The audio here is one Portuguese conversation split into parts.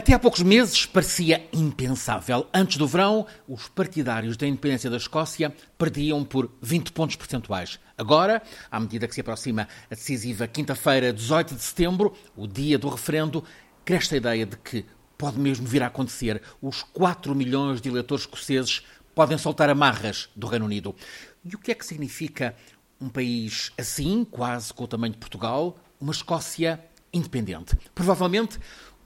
Até há poucos meses parecia impensável. Antes do verão, os partidários da independência da Escócia perdiam por 20 pontos percentuais. Agora, à medida que se aproxima a decisiva quinta-feira, 18 de setembro, o dia do referendo, cresce a ideia de que pode mesmo vir a acontecer. Os 4 milhões de eleitores escoceses podem soltar amarras do Reino Unido. E o que é que significa um país assim, quase com o tamanho de Portugal, uma Escócia independente? Provavelmente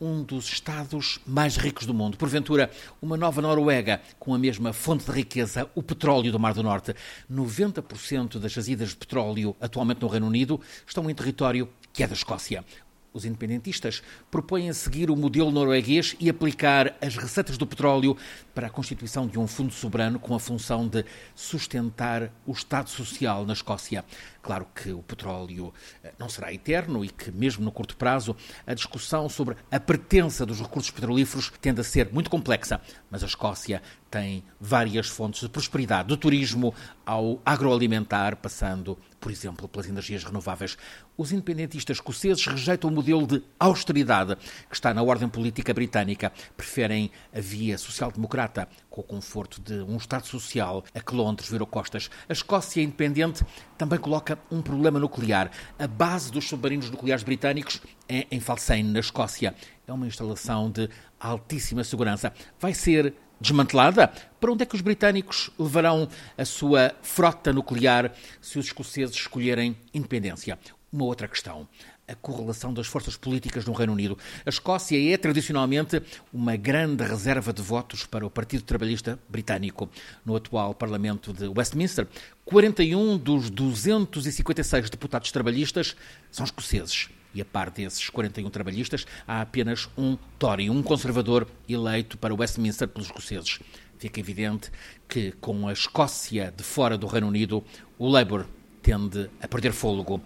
um dos Estados mais ricos do mundo. Porventura, uma nova Noruega com a mesma fonte de riqueza, o petróleo do Mar do Norte. 90% das jazidas de petróleo atualmente no Reino Unido estão em território que é da Escócia. Os independentistas propõem seguir o modelo norueguês e aplicar as receitas do petróleo para a constituição de um fundo soberano com a função de sustentar o Estado Social na Escócia. Claro que o petróleo eh, não será eterno e que, mesmo no curto prazo, a discussão sobre a pertença dos recursos petrolíferos tende a ser muito complexa. Mas a Escócia tem várias fontes de prosperidade, do turismo ao agroalimentar, passando, por exemplo, pelas energias renováveis. Os independentistas escoceses rejeitam o modelo de austeridade que está na ordem política britânica. Preferem a via social-democrata, com o conforto de um Estado social a que Londres virou costas. A Escócia independente também coloca um problema nuclear. A base dos submarinos nucleares britânicos é em Falsane, na Escócia. É uma instalação de altíssima segurança. Vai ser desmantelada? Para onde é que os britânicos levarão a sua frota nuclear se os escoceses escolherem independência? Uma outra questão a correlação das forças políticas no Reino Unido. A Escócia é tradicionalmente uma grande reserva de votos para o Partido Trabalhista Britânico. No atual Parlamento de Westminster, 41 dos 256 deputados trabalhistas são escoceses. E a par desses 41 trabalhistas, há apenas um Tory, um conservador eleito para Westminster pelos escoceses. Fica evidente que, com a Escócia de fora do Reino Unido, o Labour tende a perder fôlego.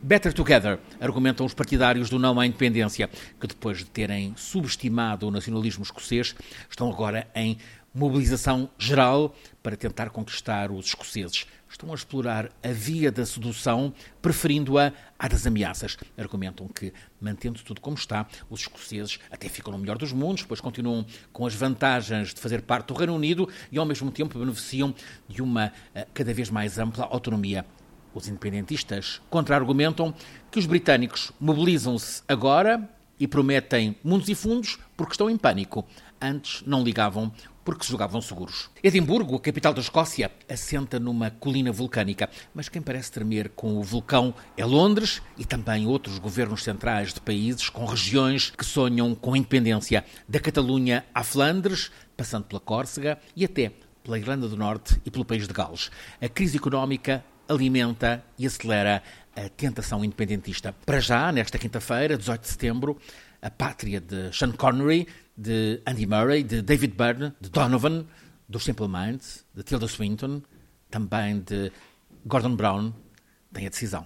Better Together, argumentam os partidários do não à independência, que depois de terem subestimado o nacionalismo escocês, estão agora em mobilização geral para tentar conquistar os escoceses. Estão a explorar a via da sedução, preferindo-a à das ameaças. Argumentam que, mantendo tudo como está, os escoceses até ficam no melhor dos mundos, pois continuam com as vantagens de fazer parte do Reino Unido e, ao mesmo tempo, beneficiam de uma eh, cada vez mais ampla autonomia os independentistas contra-argumentam que os britânicos mobilizam-se agora e prometem mundos e fundos porque estão em pânico. Antes não ligavam porque se jogavam seguros. Edimburgo, a capital da Escócia, assenta numa colina vulcânica, mas quem parece tremer com o vulcão é Londres e também outros governos centrais de países com regiões que sonham com independência, da Catalunha à Flandres, passando pela Córcega e até pela Irlanda do Norte e pelo país de Gales. A crise económica alimenta e acelera a tentação independentista. Para já, nesta quinta-feira, 18 de setembro, a pátria de Sean Connery, de Andy Murray, de David Byrne, de Donovan, dos Simple Minds, de Tilda Swinton, também de Gordon Brown, tem a decisão.